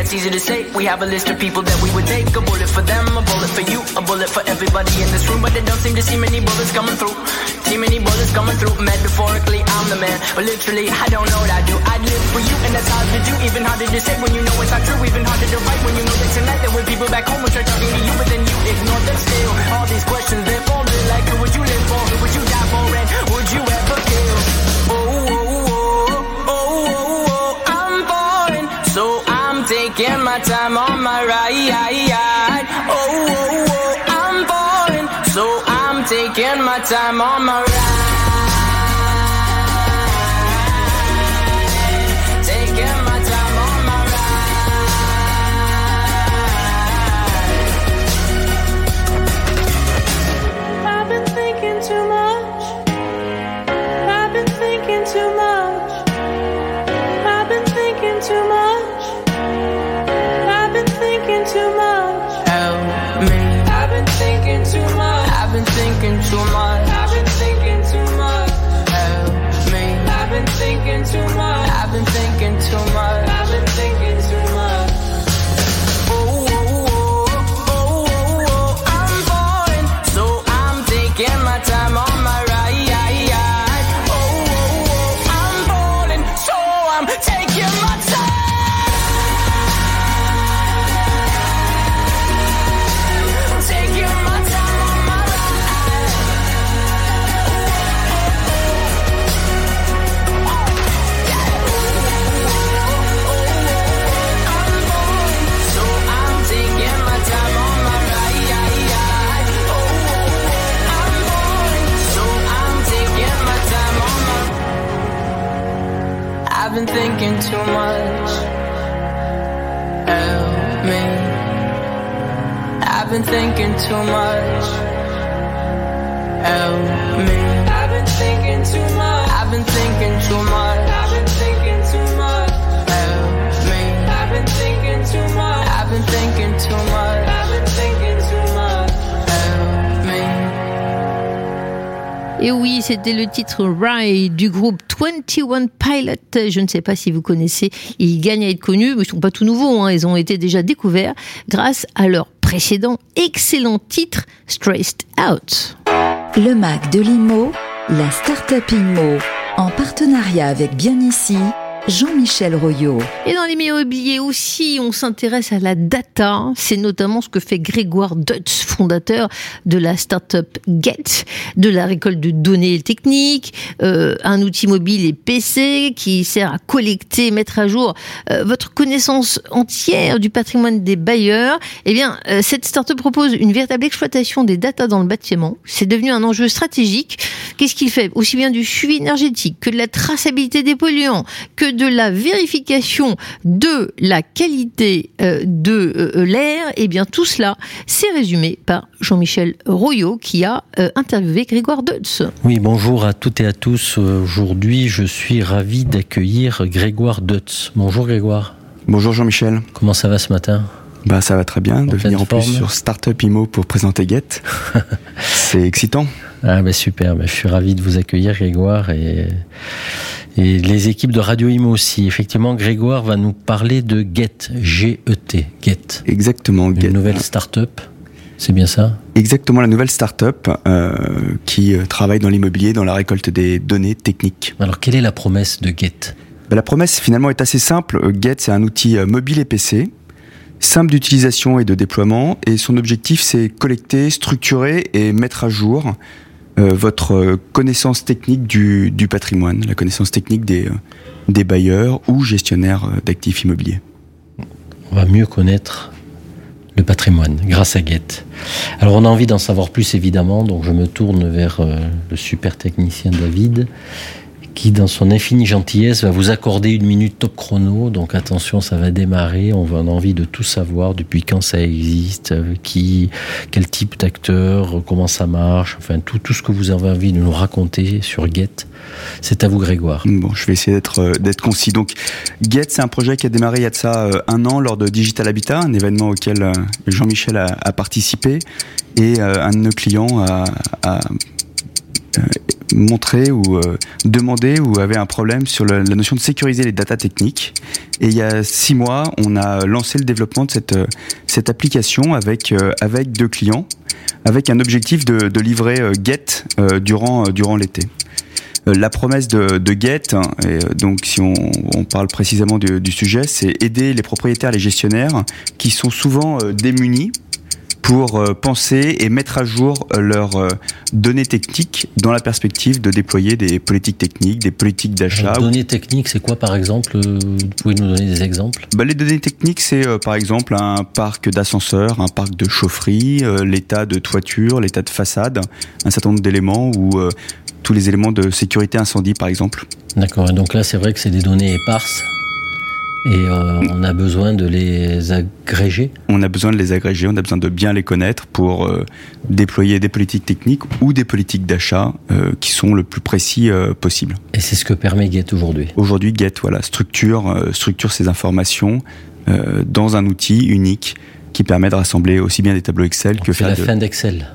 That's easy to say. We have a list of people that we would take. A bullet for them, a bullet for you, a bullet for everybody in this room. But they don't seem to see many bullets coming through. Too many bullets coming through. Metaphorically, I'm the man. But literally, I don't know what I do. I live for you, and that's hard to do. Even harder to say when you know it's not true. Even harder to write when you know that tonight there were people back home who tried talking to you, but then you ignore them still. All these questions, they're my ride. Oh, oh, oh, I'm falling, so I'm taking my time on my ride. Thinking too much. I've been thinking too much. Help me. I've been thinking too much. I've been thinking too much. I've been thinking too much. Help me. I've been thinking too much. I've been thinking too much. I've been thinking too much. Help me. Et oui, c'était le titre Ride du groupe 21 Pilot. Je ne sais pas si vous connaissez. Ils gagnent à être connus, mais ils sont pas tout nouveaux. hein. Ils ont été déjà découverts grâce à leur précédent excellent titre Stressed Out. Le Mac de l'IMO, la Startup IMO, en partenariat avec Bien Ici, Jean-Michel Royot. Et dans l'immobilier aussi, on s'intéresse à la data. C'est notamment ce que fait Grégoire Dutz, fondateur de la startup Get, de la récolte de données techniques, euh, un outil mobile et PC qui sert à collecter, mettre à jour euh, votre connaissance entière du patrimoine des bailleurs. Eh bien, euh, cette startup propose une véritable exploitation des data dans le bâtiment. C'est devenu un enjeu stratégique. Qu'est-ce qu'il fait? Aussi bien du suivi énergétique que de la traçabilité des polluants, que de la vérification de la qualité euh, de euh, l'air, et bien tout cela, c'est résumé par Jean-Michel Royot qui a euh, interviewé Grégoire Dutz. Oui, bonjour à toutes et à tous. Aujourd'hui, je suis ravi d'accueillir Grégoire Dutz. Bonjour Grégoire. Bonjour Jean-Michel. Comment ça va ce matin? Bah ça va très bien de En venir en plus sur Startup Imo pour présenter Get. C'est excitant. Ah ben super, ben, je suis ravi de vous accueillir Grégoire et, et les équipes de Radio Imo aussi. Effectivement, Grégoire va nous parler de Get, G-E-T, Get. Exactement, Une nouvelle start-up, c'est bien ça? Exactement la nouvelle startup euh, qui euh, travaille dans l'immobilier, dans la récolte des données techniques. Alors quelle est la promesse de Get? Bah, La promesse finalement est assez simple. Euh, Get c'est un outil mobile et PC, simple d'utilisation et de déploiement, et son objectif c'est collecter, structurer et mettre à jour votre euh, connaissance technique du, patrimoine, la connaissance technique des, euh, des bailleurs ou gestionnaires euh, d'actifs immobiliers. On va mieux connaître le patrimoine grâce à Get. Alors on a envie d'en savoir plus évidemment, donc je me tourne vers euh, le super technicien David qui dans son infinie gentillesse va vous accorder une minute top chrono. Donc attention, ça va démarrer. On en envie de tout savoir depuis quand ça existe, euh, qui, quel type d'acteur, euh, comment ça marche, enfin tout, tout ce que vous avez envie de nous raconter sur Get. C'est à vous Grégoire. Bon, je vais essayer d'être euh, concis. Donc, Get, c'est un projet qui a démarré il y a de ça un an lors de Digital Habitat, un événement auquel Jean-Michel a, a participé, et un de nos clients a, a, montré ou euh, demandé ou avait un problème sur la notion de sécuriser les data techniques. Et il y a six mois, on a lancé le développement de cette euh, cette application avec euh, avec deux clients, avec un objectif de, livrer euh, Get euh, durant euh, durant l'été. Euh, La promesse de, Get, hein, euh, donc si on, parle précisément du, sujet, c'est aider les propriétaires, les gestionnaires qui sont souvent euh, démunis pour euh, penser et mettre à jour euh, leurs euh, données techniques dans la perspective de déployer des politiques techniques, des politiques d'achat. Données techniques, c'est quoi par exemple Vous pouvez nous donner des exemples? Bah, les données techniques, c'est euh, par exemple un parc d'ascenseurs, un parc de chaufferie, euh, l'état de toiture, l'état de façade, un certain nombre d'éléments ou euh, tous les éléments de sécurité incendie par exemple. D'accord, et donc là c'est vrai que c'est des données éparses et euh, on a besoin de les agréger. On a besoin de les agréger, on a besoin de bien les connaître pour euh, déployer des politiques techniques ou des politiques d'achat euh, qui sont le plus précis possible. Et c'est ce que permet Get aujourd'hui. Aujourd'hui, Get voilà, structure, structure ces informations dans un outil unique qui permet de rassembler aussi bien des tableaux Excel que C'est la de... fin d'Excel.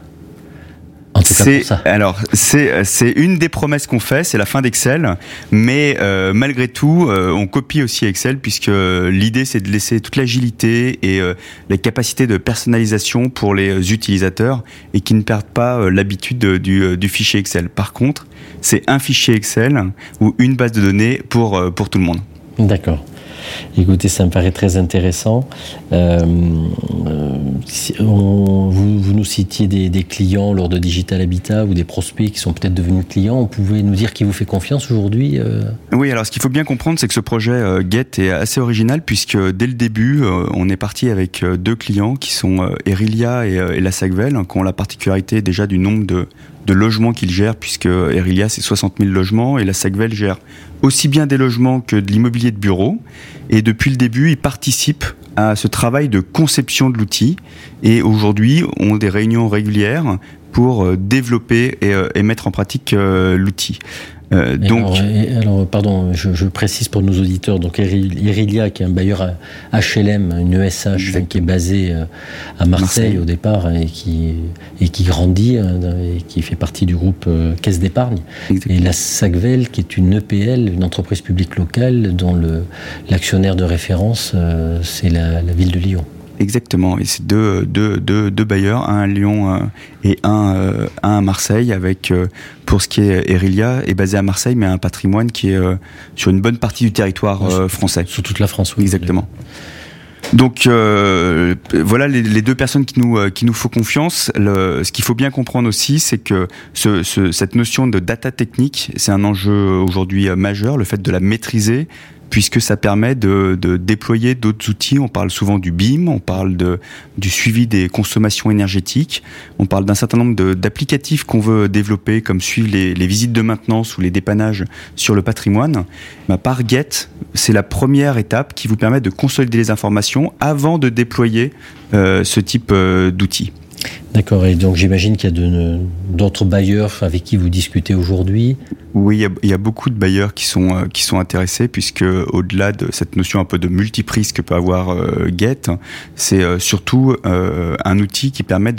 En tout cas ça. alors c'est c'est une des promesses qu'on fait, c'est la fin d'Excel, mais euh, malgré tout, euh, on copie aussi Excel puisque l'idée c'est de laisser toute l'agilité et euh, les capacités de personnalisation pour les euh, utilisateurs et qui ne perdent pas euh, l'habitude de- du, euh, du fichier Excel. Par contre, c'est un fichier Excel ou une base de données pour euh, pour tout le monde. D'accord. Écoutez, ça me paraît très intéressant. Euh, euh, vous, nous citiez des, clients lors de Digital Habitat ou des prospects qui sont peut-être devenus clients. On pouvait nous dire qui vous fait confiance aujourd'hui euh? Oui, alors ce qu'il faut bien comprendre, c'est que ce projet Get est assez original puisque dès le début, on est parti avec deux clients qui sont Erilia et, la Sagvel, qui ont la particularité déjà du nombre de logements qu'il gère, puisque Erilia, c'est 60 000 logements, et la Sagvel gère aussi bien des logements que de l'immobilier de bureau. Et depuis le début, il participe à ce travail de conception de l'outil. Et aujourd'hui, ont des réunions régulières pour euh, développer et, euh, et mettre en pratique euh, l'outil. Euh, donc, alors, pardon, je, je précise pour nos auditeurs, donc Irilia, qui est un bailleur HLM, une ESH qui est basée euh, à Marseille, Marseille. au départ et qui, et qui grandit hein, et qui fait partie du groupe euh, Caisse d'épargne. Et la SACVEL, qui est une EPL, une entreprise publique locale, dont l'actionnaire de référence, c'est la, la ville de Lyon. Exactement, et c'est deux, deux, deux, deux bailleurs, un à Lyon euh, et un, euh, un à Marseille, avec, euh, pour ce qui est Erilia, est basé à Marseille, mais un patrimoine qui est sur une bonne partie du territoire français. Sur toute la France, oui. Exactement. Donc euh, voilà les, les deux personnes qui nous euh, qui nous font confiance. Le, ce qu'il faut bien comprendre aussi, c'est que ce, ce- cette notion de data technique, c'est un enjeu aujourd'hui euh, majeur. Le fait de la maîtriser, puisque ça permet de, déployer d'autres outils. On parle souvent du BIM, on parle du suivi des consommations énergétiques, on parle d'un certain nombre d'applicatifs qu'on veut développer, comme suivre les, visites de maintenance ou les dépannages sur le patrimoine. Bah, par Get, c'est la première étape qui vous permet de consolider les informations avant de déployer euh, ce type euh, d'outils. D'accord, et donc j'imagine qu'il y a d'autres bailleurs avec qui vous discutez aujourd'hui. Oui, il y a- beaucoup de bailleurs qui sont euh, qui sont intéressés puisque au-delà de cette notion un peu de multiprise que peut avoir euh, Get, c'est euh, surtout un outil qui permet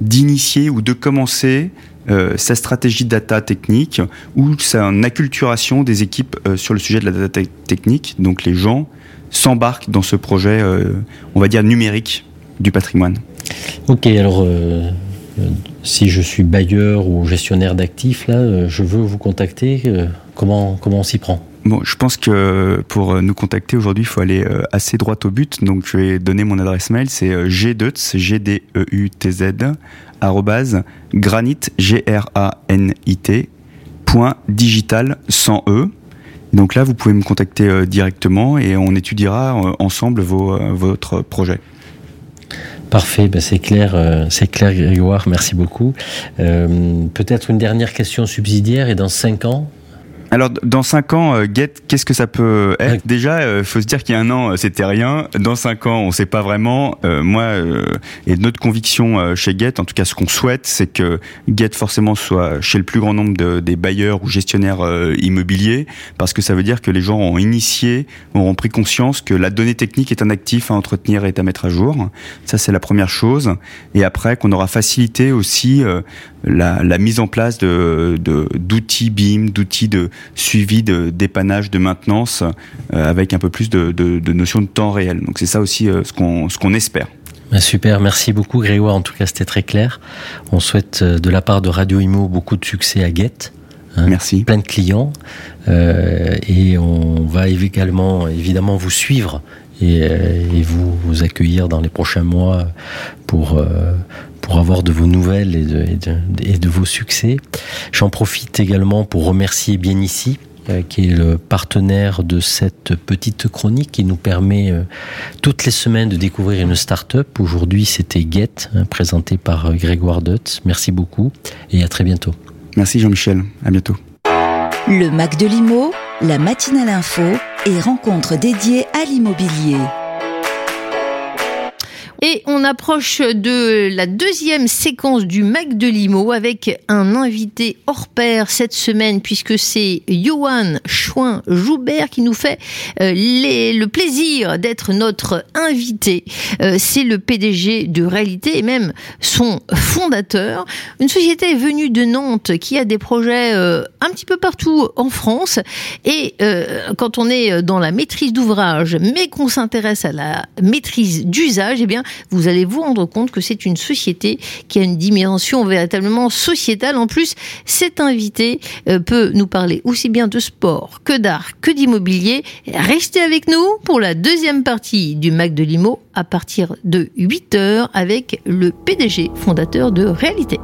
d'initier ou de commencer sa stratégie data technique ou sa acculturation des équipes sur le sujet de la data te- technique. Donc les gens s'embarquent dans ce projet, on va dire numérique du patrimoine. Ok, alors euh, euh, si je suis bailleur ou gestionnaire d'actifs, là, euh, je veux vous contacter. comment, comment on s'y prend? Bon, je pense que pour nous contacter aujourd'hui, il faut aller assez droit au but. Donc, je vais donner mon adresse mail. C'est gdeutz, g d e u t z arrobase granit point digital sans e. Donc là, vous pouvez me contacter directement et on étudiera ensemble vos, votre projet. Parfait, ben c'est clair, euh, c'est clair, Grégoire. Merci beaucoup. Euh, Peut-être une dernière question subsidiaire. Et dans cinq ans, Alors, dans 5 ans, euh, Get, qu'est-ce que ça peut être Déjà, il faut se dire qu'il y a un an, euh, c'était rien. Dans 5 ans, on sait pas vraiment. Euh, moi, euh, et notre conviction euh, chez Get, en tout cas ce qu'on souhaite, c'est que Get forcément soit chez le plus grand nombre de- des bailleurs ou gestionnaires euh, immobiliers, parce que ça veut dire que les gens ont initié, auront pris conscience que la donnée technique est un actif à entretenir et à mettre à jour. Ça, c'est la première chose. Et après, qu'on aura facilité aussi euh, la, la mise en place de de- d'outils BIM, d'outils de suivi, de dépannage, de maintenance, euh, avec un peu plus de, de, de notion de temps réel. Donc c'est ça aussi euh, ce qu'on ce qu'on espère. Ben, super, merci beaucoup, Grégoire. En tout cas, c'était très clair. On souhaite euh, de la part de Radio Imo beaucoup de succès à Get. Merci. Plein de clients. Euh, et on va également, évidemment, vous suivre et, euh, et vous, vous accueillir dans les prochains mois pour, euh, pour avoir de vos nouvelles et de, et de, et de vos succès. J'en profite également pour remercier Bien Ici, euh, qui est le partenaire de cette petite chronique qui nous permet euh, toutes les semaines de découvrir une start-up. Aujourd'hui, c'était Get, hein, présenté par Grégoire Deutz. Merci beaucoup et à très bientôt. Merci Jean-Michel, à bientôt. Le Mac de l'Imo, la matinale info et rencontres dédiées à l'immobilier. Et on approche de la deuxième séquence du Mac de Limo avec un invité hors pair cette semaine puisque c'est Johan Chouin-Joubert qui nous fait euh, le plaisir d'être notre invité. Euh, c'est le PDG de Réalité et même son fondateur. Une société venue de Nantes qui a des projets euh, un petit peu partout en France. Et quand on est dans la maîtrise d'ouvrage, mais qu'on s'intéresse à la maîtrise d'usage, eh bien, vous allez vous rendre compte que c'est une société qui a une dimension véritablement sociétale. En plus, cet invité euh, peut nous parler aussi bien de sport que d'art que d'immobilier. Restez avec nous pour la deuxième partie du Mac de Limo à partir de 8 heures avec le PDG fondateur de Réalité.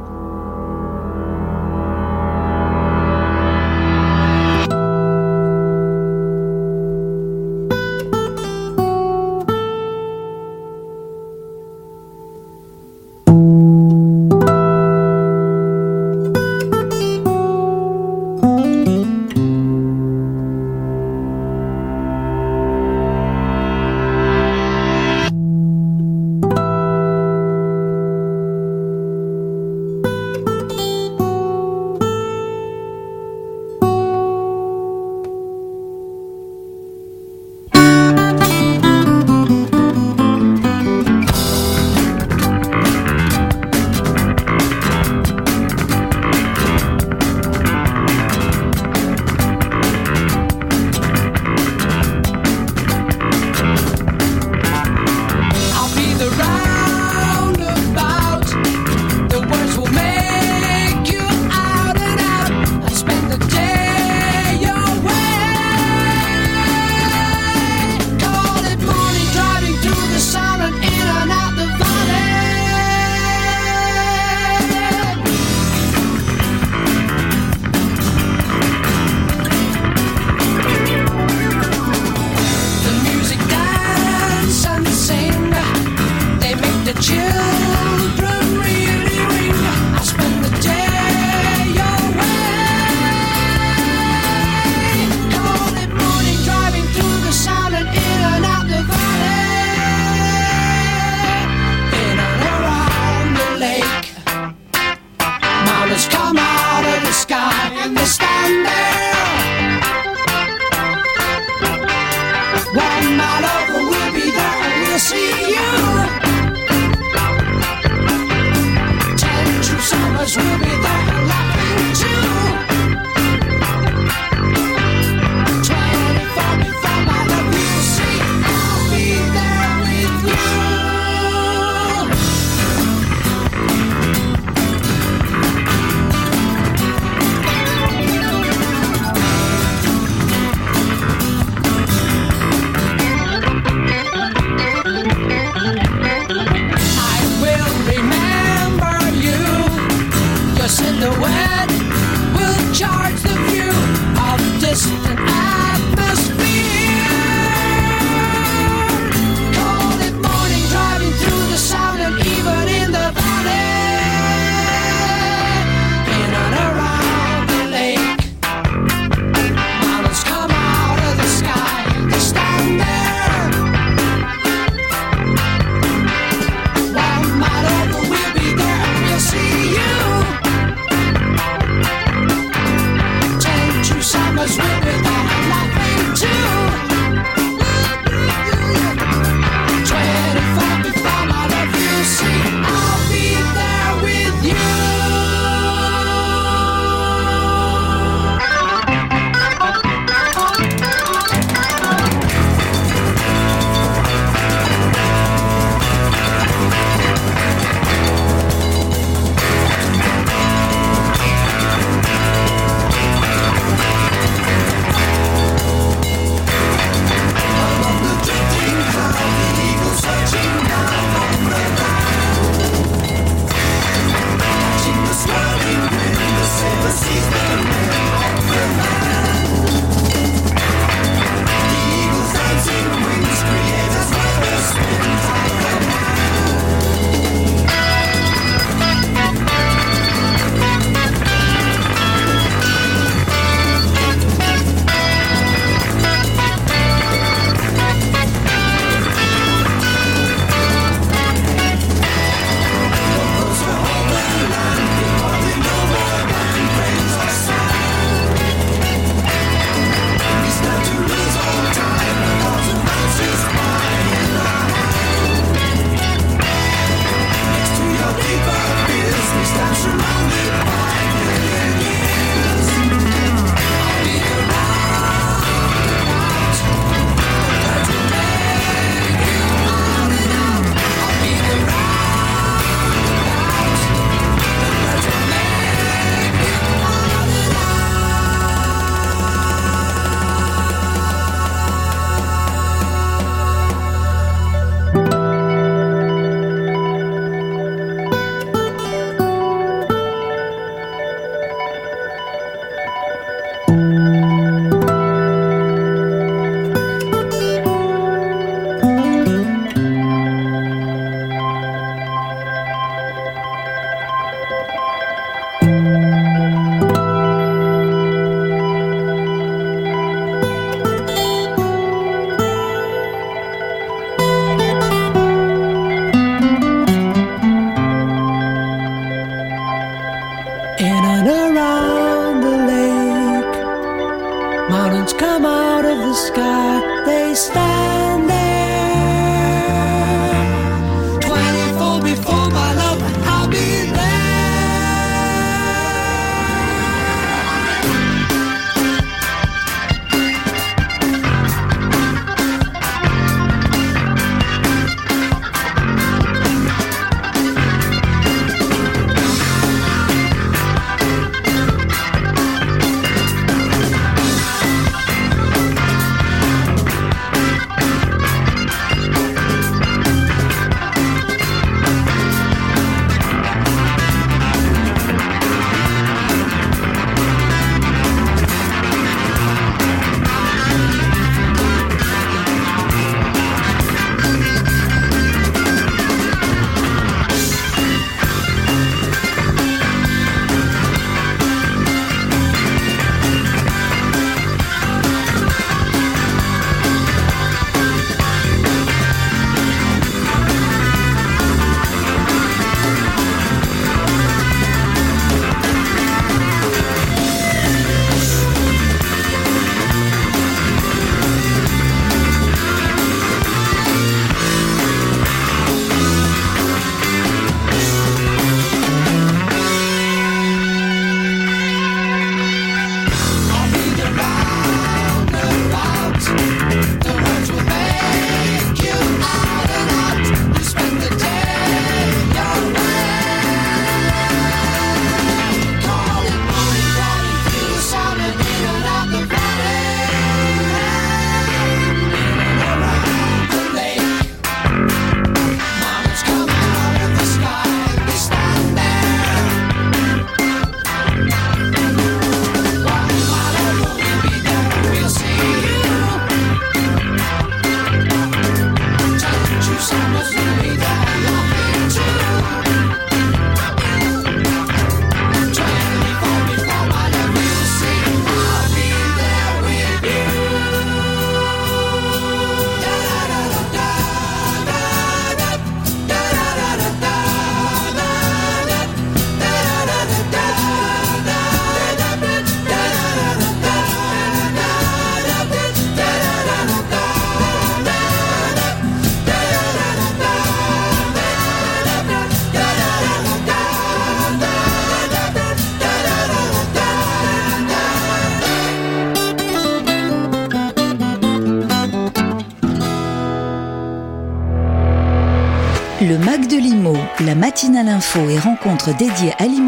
Le MAC de l'IMO, la matinale info et rencontre dédiée à l'immobilier